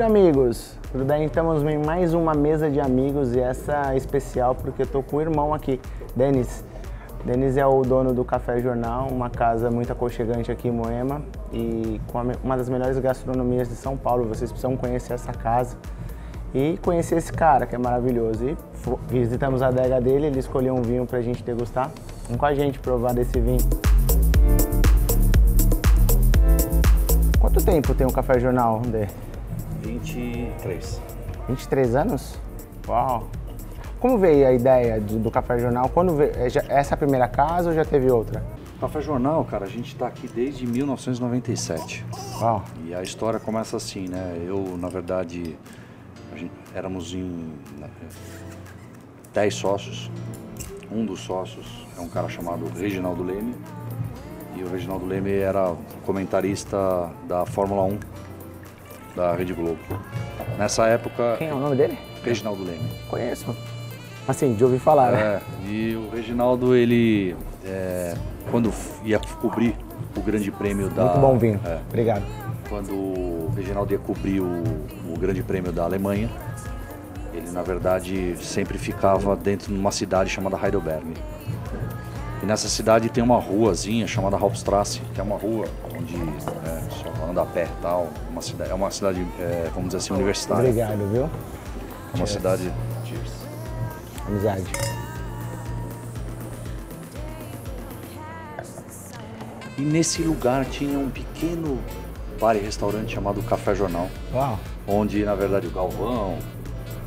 comigo, amigos? Tudo bem? Estamos em mais uma mesa de amigos e essa é especial porque eu tô com o irmão aqui, Denis. Denis é o dono do Café Jornal, uma casa muito aconchegante aqui em Moema e com uma das melhores gastronomias de São Paulo. Vocês precisam conhecer essa casa e conhecer esse cara que é maravilhoso. E visitamos a adega dele, ele escolheu um vinho pra gente degustar. Vem com a gente provar desse vinho. Quanto tempo tem o Café Jornal, Dê? 23. 23 anos? Uau! Como veio a ideia do, do Café Jornal? Quando veio, é, já- essa é a primeira casa ou já teve outra? Café Jornal, cara, a gente tá aqui desde 1997. Uau! E a história começa assim, né? Eu, na verdade, a gente- éramos em né, 10 sócios. Um dos sócios é um cara chamado Reginaldo Leme. E o Reginaldo Leme era comentarista da Fórmula 1 da Rede Globo. Nessa época, Quem é o nome dele? Reginaldo Leme. Conheço. Assim, de ouvir falar, né? É, e o Reginaldo, ele, é, quando ia cobrir o grande prêmio da... Muito bom vinho. É, Obrigado. quando o Reginaldo ia cobrir o, o grande prêmio da Alemanha, ele, na verdade, sempre ficava dentro de uma cidade chamada Heidelberg. E nessa cidade tem uma ruazinha chamada Hauptstrasse, que é uma rua onde é, anda a pé e tal. Uma cidade, é uma cidade, é, vamos dizer assim, universitária. Obrigado, viu? É uma cidade... Amizade. E nesse lugar tinha um pequeno bar e restaurante chamado Café Jornal, Uau! onde na verdade o Galvão,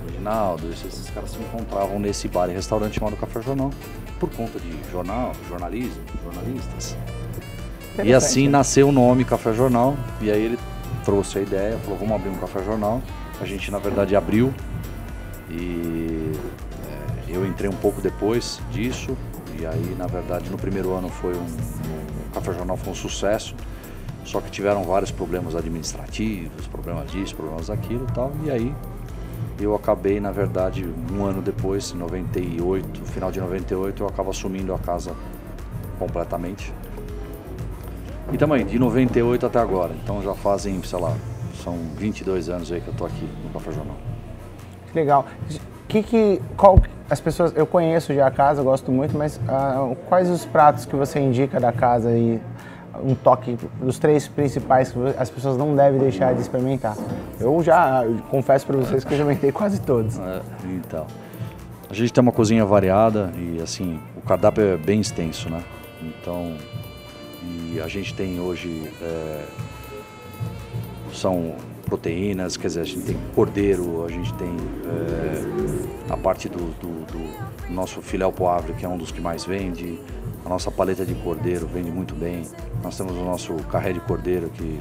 o Reginaldo, esses, esses caras se encontravam nesse bar e restaurante chamado Café Jornal, por conta de jornal, jornalismo, jornalistas. E assim nasceu o nome Café Jornal, e aí ele trouxe a ideia, falou, vamos abrir um Café Jornal. A gente na verdade abriu e é, eu entrei um pouco depois disso, e aí na verdade no primeiro ano foi um, o Café Jornal foi um sucesso, só que tiveram vários problemas administrativos, problemas disso, problemas daquilo e tal, e aí eu acabei, na verdade, um ano depois, em 98, final de 98, eu acabo assumindo a casa completamente. E também, de 98 até agora. Então já fazem, sei lá, são 22 anos aí que eu tô aqui no Café Jornal. Legal. Que que, qual, as pessoas, eu conheço já a casa, gosto muito, mas ah, quais os pratos que você indica da casa e um toque dos três principais que as pessoas não devem deixar de experimentar? Eu já eu confesso para vocês que eu experimentei quase todos. É, então, a gente tem uma cozinha variada e assim, o cardápio é bem extenso, né? Então, e a gente tem hoje é, são proteínas, quer dizer, a gente tem cordeiro, a gente tem é, a parte do, do- do nosso filé ao poivre, que é um dos que mais vende, a nossa paleta de cordeiro vende muito bem, nós temos o nosso carré de cordeiro que,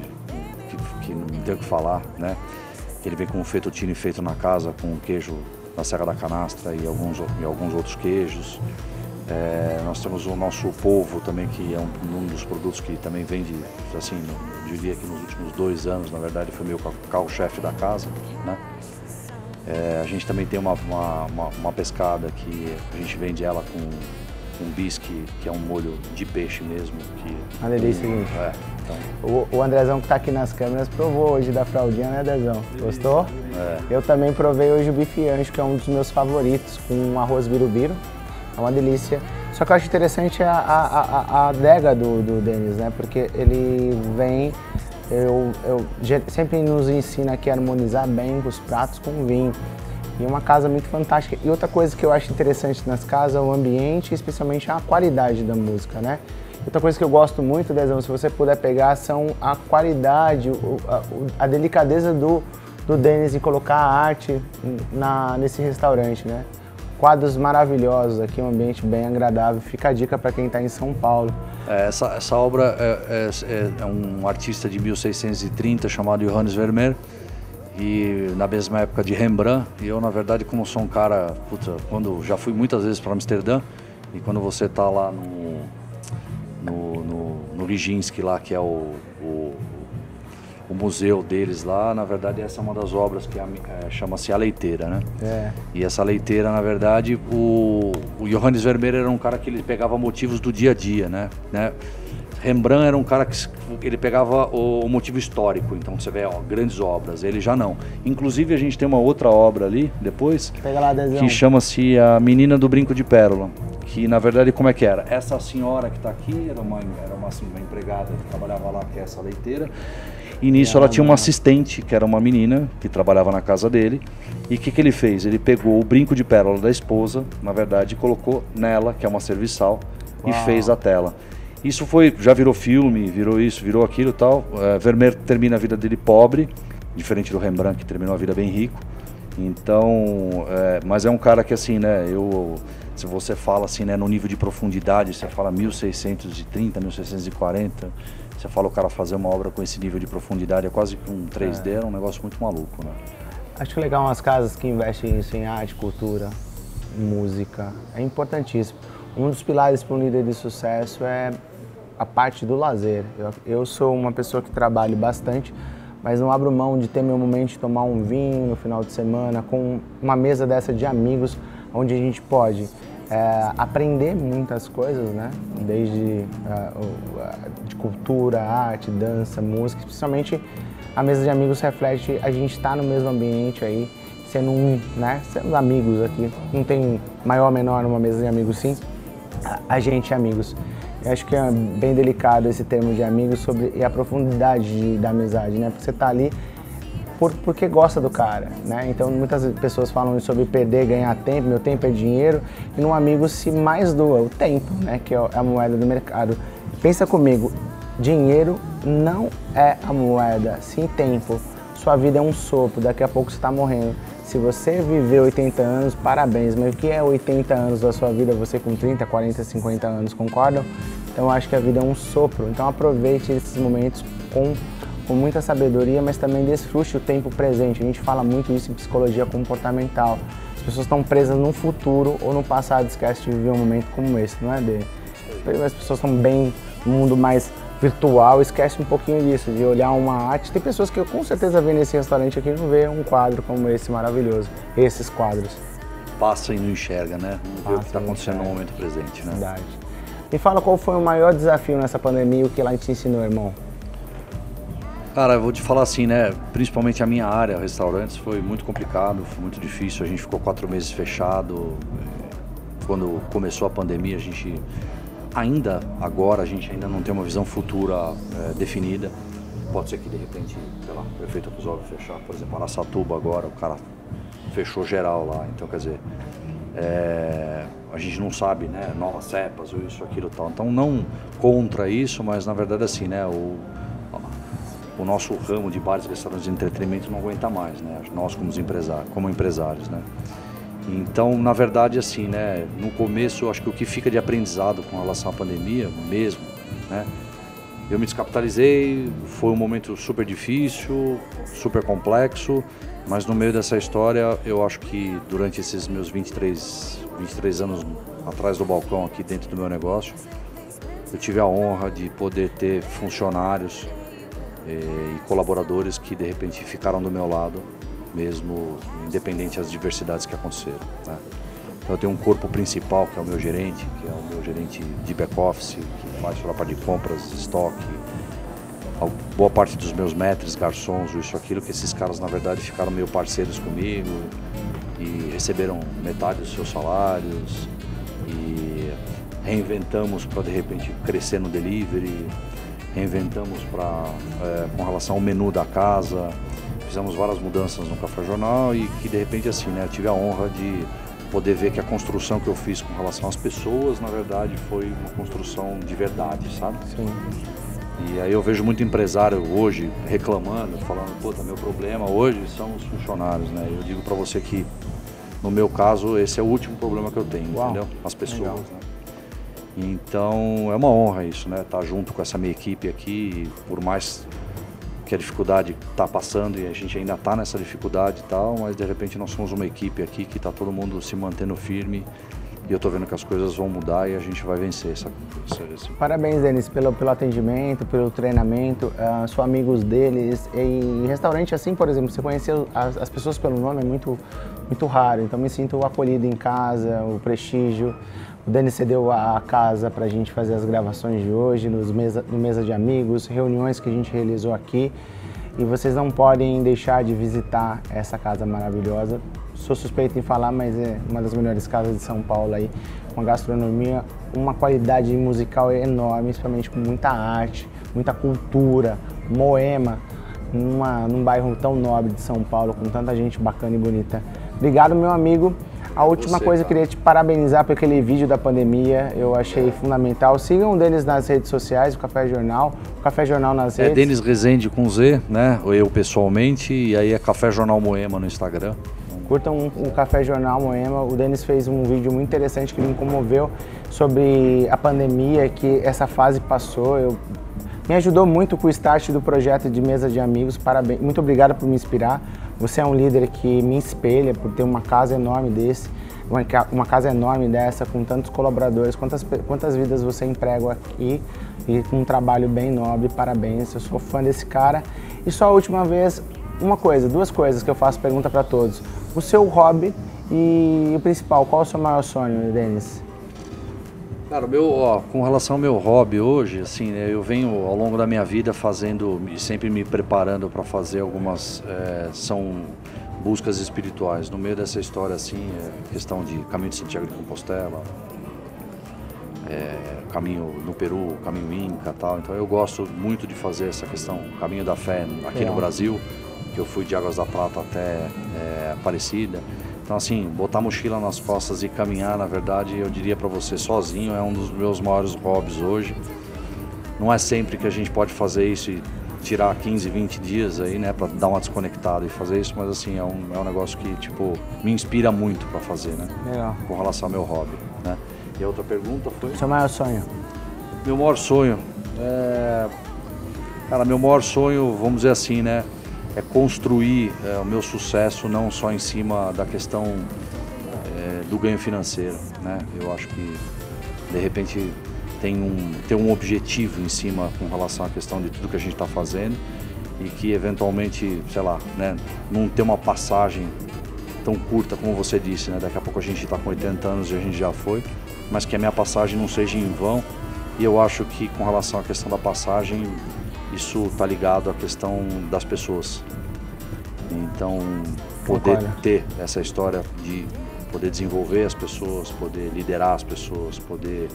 que, que não tem o que falar, né? Ele vem com um fettuccine feito na casa, com queijo da Serra da Canastra e alguns, e alguns outros queijos. É, nós temos o nosso polvo também, que é um, um dos produtos que também vende, assim, eu diria que nos últimos dois anos, na verdade, foi meu ca- carro-chefe da casa, né? É, a gente também tem uma, uma, uma- uma pescada que a gente vende ela com um bisque, que é um molho de peixe mesmo. Que, Uma delícia, hein? É, então, O, o Andrezão que tá aqui nas câmeras provou hoje da fraldinha, né, Andrezão? Gostou? É. Eu também provei hoje o bife ancho, que é um dos meus favoritos, com um arroz birubiru. É uma delícia. Só que eu acho interessante a, a, a, a adega do, do Denis, né? Porque ele vem, eu, eu sempre nos ensina aqui a harmonizar bem os pratos com vinho. E uma casa muito fantástica. E outra coisa que eu acho interessante nas casas é o ambiente, especialmente a qualidade da música, né? Outra coisa que eu gosto muito, Dezão, se você puder pegar, são a qualidade, o- a, o- a delicadeza do, do Denis em colocar a arte na, nesse restaurante, né? Quadros maravilhosos aqui, um ambiente bem agradável. Fica a dica para quem está em São Paulo. É, Essa, essa obra é, é- é- é um artista de 1630 chamado Johannes Vermeer e na mesma época de Rembrandt. E eu, na verdade, como sou um cara, puta, quando já fui muitas vezes para Amsterdã e quando você tá lá no no, no, no lá, que é o, o- o museu deles lá, na verdade essa é uma das obras que é, chama-se A Leiteira, né? É. E essa leiteira, na verdade, o, o Johannes Vermeer era um cara que ele pegava motivos do dia a dia, né? né? Rembrandt era um cara que ele pegava o, motivo histórico, então você vê ó, grandes obras, ele já não. Inclusive a gente tem uma outra obra ali depois lá, que chama-se A Menina do Brinco de Pérola, que na verdade como é que era? Essa senhora que está aqui era uma era uma, assim, uma empregada que trabalhava lá, que é essa leiteira. E nisso ela tinha uma assistente, que era uma menina, que trabalhava na casa dele. E o que, que ele fez? Ele pegou o brinco de pérola da esposa, na verdade, e colocou nela, que é uma serviçal, Uau. e fez a tela. Isso foi, já virou filme, virou isso, virou aquilo e tal. É, Vermeer termina a vida dele pobre, diferente do Rembrandt que terminou a vida bem rico. Então, é, mas é um cara que assim, né, eu se você fala assim, né, no nível de profundidade, você fala 1630, 1640, você fala o cara fazer uma obra com esse nível de profundidade, é quase que um 3D, é, é um negócio muito maluco, né? Acho legal umas casas que investem isso em arte, cultura, música, é importantíssimo. Um dos pilares para um líder de sucesso é a parte do lazer. Eu, eu sou uma pessoa que trabalho bastante, mas não abro mão de ter meu momento de tomar um vinho no final de semana, com uma mesa dessa de amigos, onde a gente pode é, aprender muitas coisas, né? Desde uh, de cultura, arte, dança, música, especialmente a mesa de amigos reflete a gente estar tá no mesmo ambiente aí, sendo um, né? Sendo amigos aqui. Não tem maior ou menor numa mesa de amigos, sim. A gente é amigos. Eu acho que é bem delicado esse termo de amigos sobre e a profundidade de, da amizade, né? Porque você tá ali por, porque gosta do cara, né? Então muitas pessoas falam sobre perder, ganhar tempo, meu tempo é dinheiro, e no amigo se mais doa o tempo, né? Que é, é a moeda do mercado. Pensa comigo, dinheiro não é a moeda, sim tempo. Sua vida é um sopro, daqui a pouco você está morrendo. Se você viver 80 anos, parabéns, mas o que é 80 anos da sua vida, você com 30, 40, 50 anos, concordam? Então eu acho que a vida é um sopro, então aproveite esses momentos com, com muita sabedoria, mas também desfrute o tempo presente. A gente fala muito isso em psicologia comportamental. As pessoas estão presas no futuro ou no passado, esquece de viver um momento como esse, não é dele? As pessoas estão bem no mundo mais virtual, esquece um pouquinho disso, de olhar uma arte. Tem pessoas que eu com certeza vêm nesse restaurante aqui e não vê um quadro como esse maravilhoso, esses quadros. Passa e não enxerga, né? Não vê o que está acontecendo no momento presente, né? Verdade. Me fala qual foi o maior desafio nessa pandemia e o que ela te ensinou, irmão? Cara, eu vou te falar assim, né? Principalmente a minha área, restaurantes, foi muito complicado, foi muito difícil. A gente ficou quatro meses fechado. Quando começou a pandemia, a gente ainda agora a gente ainda não tem uma visão futura é, definida. Pode ser que de repente, sei lá, o prefeito resolve fechar, por exemplo, Araçatuba agora, o cara fechou geral lá. Então, quer dizer, é, a gente não sabe, né, novas cepas ou isso, aquilo tal. Então, não contra isso, mas na verdade assim, né, o, o nosso ramo de bares, restaurantes de entretenimento não aguenta mais, né? Nós como empresários, como empresários, né? Então, na verdade, assim, né, no começo, eu acho que o que fica de aprendizado com relação à pandemia, mesmo, né, eu me descapitalizei, foi um momento super difícil, super complexo, mas no meio dessa história, eu acho que durante esses meus 23, 23 anos atrás do balcão aqui dentro do meu negócio, eu tive a honra de poder ter funcionários e colaboradores que de repente ficaram do meu lado mesmo independente das diversidades que aconteceram. Né? Então eu tenho um corpo principal, que é o meu gerente, que é o meu gerente de back-office, que faz a parte de compras, estoque, boa parte dos meus metres, garçons, isso, aquilo, que esses caras na verdade ficaram meio parceiros comigo e receberam metade dos seus salários e reinventamos para de repente crescer no delivery, reinventamos para é, com relação ao menu da casa, fizemos várias mudanças no Café Jornal e que de repente assim, né, tive a honra de poder ver que a construção que eu fiz com relação às pessoas, na verdade, foi uma construção de verdade, sabe? Sim. E aí eu vejo muito empresário hoje reclamando, falando, puta, meu problema hoje são os funcionários, né? Eu digo para você que no meu caso esse é o último problema que eu tenho, Uau. entendeu? As pessoas, Legal. né? Então é uma honra isso, né? Estar tá junto com essa minha equipe aqui, por mais que a dificuldade está passando e a gente ainda está nessa dificuldade e tal, mas de repente nós somos uma equipe aqui que está todo mundo se mantendo firme E eu estou vendo que as coisas vão mudar e a gente vai vencer essa, essa, Parabéns, Denis, pelo, pelo atendimento, pelo treinamento. Uh, sou amigos deles. E restaurante assim, por exemplo, você conhecer as, as, pessoas pelo nome é muito, muito raro. Então me sinto acolhido em casa, o prestígio. O Denis cedeu a casa para a gente fazer as gravações de hoje, nos mesa, no Mesa de Amigos, reuniões que a gente realizou aqui. E vocês não podem deixar de visitar essa casa maravilhosa sou suspeito em falar, mas é uma das melhores casas de São Paulo aí, uma gastronomia, uma qualidade musical enorme, principalmente com muita arte, muita cultura, moema, numa, num bairro tão nobre de São Paulo, com tanta gente bacana e bonita. Obrigado, meu amigo. A última Você, coisa, eu queria te parabenizar por aquele vídeo da pandemia, eu achei fundamental. Sigam deles nas redes sociais, o Café Jornal, o Café Jornal nas é redes. É Denis Rezende com Z, né? Eu pessoalmente, e aí é Café Jornal Moema no Instagram. Curtam o Café Jornal Moema. O Denis fez um vídeo muito interessante que me comoveu sobre a pandemia, que essa fase passou. Eu, me ajudou muito com o start do projeto de mesa de amigos. Parabéns. Muito obrigado por me inspirar. Você é um líder que me espelha por ter uma casa enorme desse, uma, casa enorme dessa, com tantos colaboradores. Quantas, quantas vidas você emprega aqui e com um trabalho bem nobre. Parabéns. Eu sou fã desse cara. E só a última vez, uma coisa, duas coisas que eu faço pergunta para todos o seu hobby e o principal, qual é o seu maior sonho, Denis? Cara, meu, ó, com relação ao meu hobby hoje, assim, né, eu venho ao longo da minha vida fazendo, sempre me preparando para fazer algumas, é, são buscas espirituais. No meio dessa história, assim, é questão de caminho de Santiago de Compostela, é, caminho no Peru, caminho Inca tal. Então eu gosto muito de fazer essa questão, caminho da fé aqui no Brasil que eu fui de Águas da Prata até é, Aparecida. Então, assim, botar mochila nas costas e caminhar, na verdade, eu diria para você, sozinho, é um dos meus maiores hobbies hoje. Não é sempre que a gente pode fazer isso e tirar 15, 20 dias aí, né, para dar uma desconectada e fazer isso, mas assim, é um, é um negócio que, tipo, me inspira muito para fazer, né? Legal. Com relação ao meu hobby, né? E a outra pergunta foi? Seu maior sonho? Meu maior sonho? É... Cara, meu maior sonho, vamos dizer assim, né? É construir é, o meu sucesso não só em cima da questão é, do ganho financeiro, né? Eu acho que de repente tem um tem um objetivo em cima com relação à questão de tudo que a gente está fazendo e que eventualmente, sei lá, né, não ter uma passagem tão curta como você disse, né? Daqui a pouco a gente está com 80 anos e a gente já foi, mas que a minha passagem não seja em vão. E eu acho que com relação à questão da passagem, isso está ligado à questão das pessoas. Então, poder Concordo. ter essa história de poder desenvolver as pessoas, poder liderar as pessoas, poder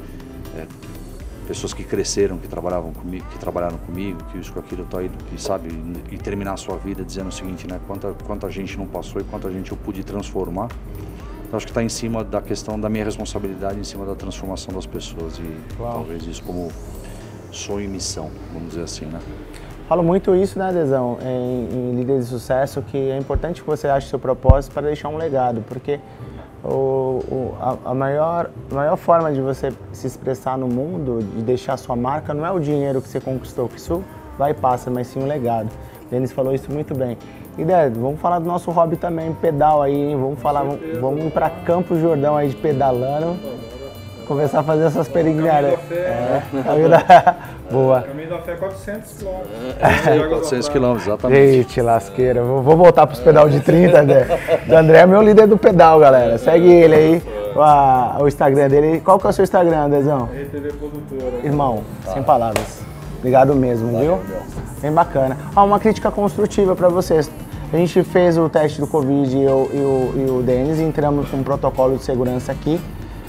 é, pessoas que cresceram, que trabalhavam comigo, que trabalharam comigo, que isso, com aquilo, tá aí, que sabe, e terminar a sua vida dizendo o seguinte, né, quanta, quanta gente não passou e quanta gente eu pude transformar. Então, acho que está em cima da questão da minha responsabilidade, em cima da transformação das pessoas e Uau. talvez isso como sonho e missão, vamos dizer assim, né? Falo muito isso, né, Adesão, em, em líderes de sucesso, que é importante que você ache seu propósito para deixar um legado, porque o, o, a, a, maior, a maior forma de você se expressar no mundo, de deixar sua marca, não é o dinheiro que você conquistou, que isso vai e passa, mas sim um legado. O Denis falou isso muito bem. E Dé, vamos falar do nosso hobby também, pedal aí, hein? Vamos falar, vamos, vamos para Campo Jordão aí de pedalando começar a fazer essas peregrinagens. É, caminho da... Boa. Caminho da Fé 400 quilômetros. É, 400 quilômetros, exatamente. Gente, lasqueira. Vou, vou voltar para os pedal de 30, André. O André é meu líder do pedal, galera. Segue ele aí, o, o Instagram dele. Qual que é o seu Instagram, Andrezão? RTV Produtora. Irmão, tá. sem palavras. Obrigado mesmo, Valeu, viu? Deus. Bem bacana. Ah, uma crítica construtiva para vocês. A gente fez o teste do Covid e eu, e o, e o Denis, entramos com um protocolo de segurança aqui.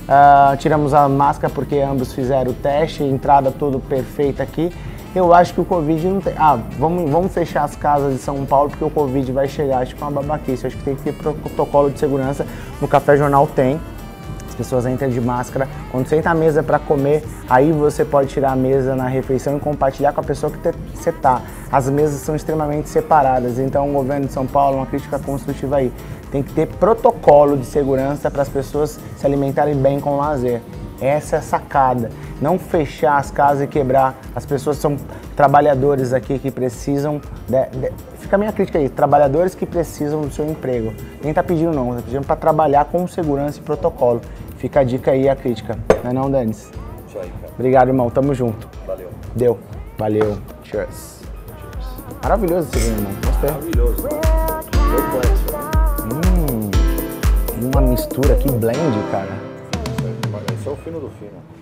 Uh, tiramos a máscara porque ambos fizeram o teste, entrada tudo perfeita aqui. Eu acho que o Covid não tem. Ah, vamos, vamos fechar as casas de São Paulo porque o Covid vai chegar. Acho que é uma babaquice. Acho que tem que ter protocolo de segurança. No Café Jornal tem. As pessoas entram de máscara. Quando senta à mesa para comer, aí você pode tirar a mesa na refeição e compartilhar com a pessoa que você está. As mesas são extremamente separadas. Então, o governo de São Paulo, uma crítica construtiva aí tem que ter protocolo de segurança para as pessoas se alimentarem bem com lazer. Essa é a sacada. Não fechar as casas e quebrar. As pessoas são trabalhadores aqui que precisam. De, de, fica a minha crítica aí. Trabalhadores que precisam do seu emprego. Nem tá pedindo, não. Tá pedindo para trabalhar com segurança e protocolo. Fica a dica aí, a crítica. Não é, não, Danis? Isso aí. Obrigado, irmão. Tamo junto. Valeu. Deu. Valeu. Cheers. Cheers. Maravilhoso esse vídeo, irmão. Gostei. Maravilhoso uma mistura que blend, cara. Esse é o fino do fino.